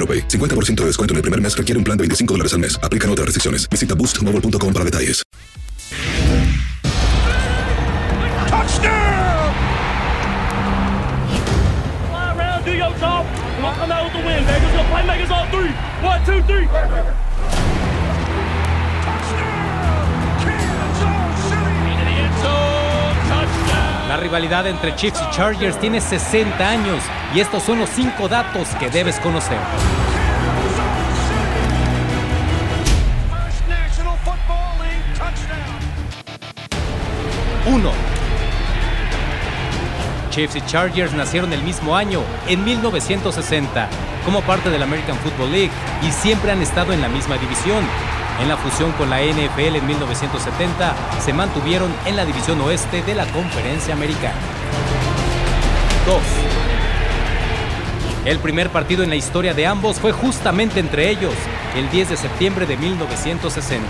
AroPay. 50% de descuento en el primer mes requiere un plan de 25 dólares al mes. Aplican otras restricciones. Visita boostmobile.com para detalles. Touchdown! Fly around, do your job. Come out with the win, Vegas. Gonna play Vegas on three. One, two, three. Rivalidad entre Chiefs y Chargers tiene 60 años y estos son los 5 datos que debes conocer. 1. Chiefs y Chargers nacieron el mismo año, en 1960, como parte de la American Football League y siempre han estado en la misma división. En la fusión con la NFL en 1970, se mantuvieron en la división oeste de la Conferencia Americana. 2. El primer partido en la historia de ambos fue justamente entre ellos, el 10 de septiembre de 1960.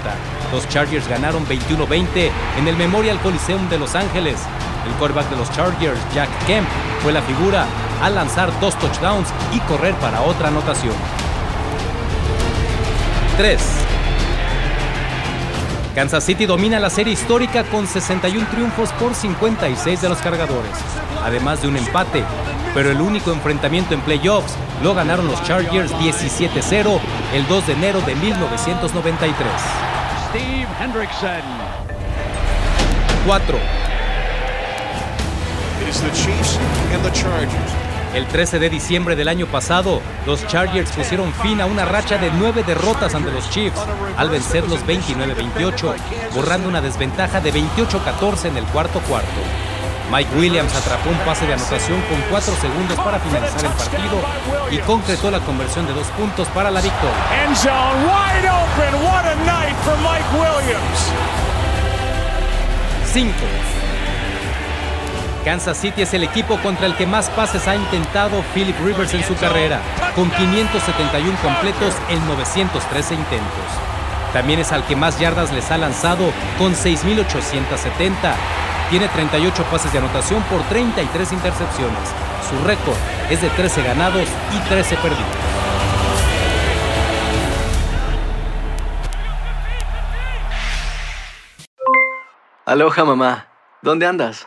Los Chargers ganaron 21-20 en el Memorial Coliseum de Los Ángeles. El quarterback de los Chargers, Jack Kemp, fue la figura al lanzar dos touchdowns y correr para otra anotación. 3. Kansas City domina la serie histórica con 61 triunfos por 56 de los cargadores, además de un empate, pero el único enfrentamiento en playoffs lo ganaron los Chargers 17-0 el 2 de enero de 1993. Steve Hendrickson. 4. It's the Chiefs and the Chargers. El 13 de diciembre del año pasado, los Chargers pusieron fin a una racha de nueve derrotas ante los Chiefs al vencerlos 29-28, borrando una desventaja de 28-14 en el cuarto cuarto. Mike Williams atrapó un pase de anotación con 4 segundos para finalizar el partido y concretó la conversión de dos puntos para la victoria. End Kansas City es el equipo contra el que más pases ha intentado Philip Rivers en su carrera, con 571 completos en 913 intentos. También es al que más yardas les ha lanzado, con 6.870. Tiene 38 pases de anotación por 33 intercepciones. Su récord es de 13 ganados y 13 perdidos. Aloha mamá, ¿dónde andas?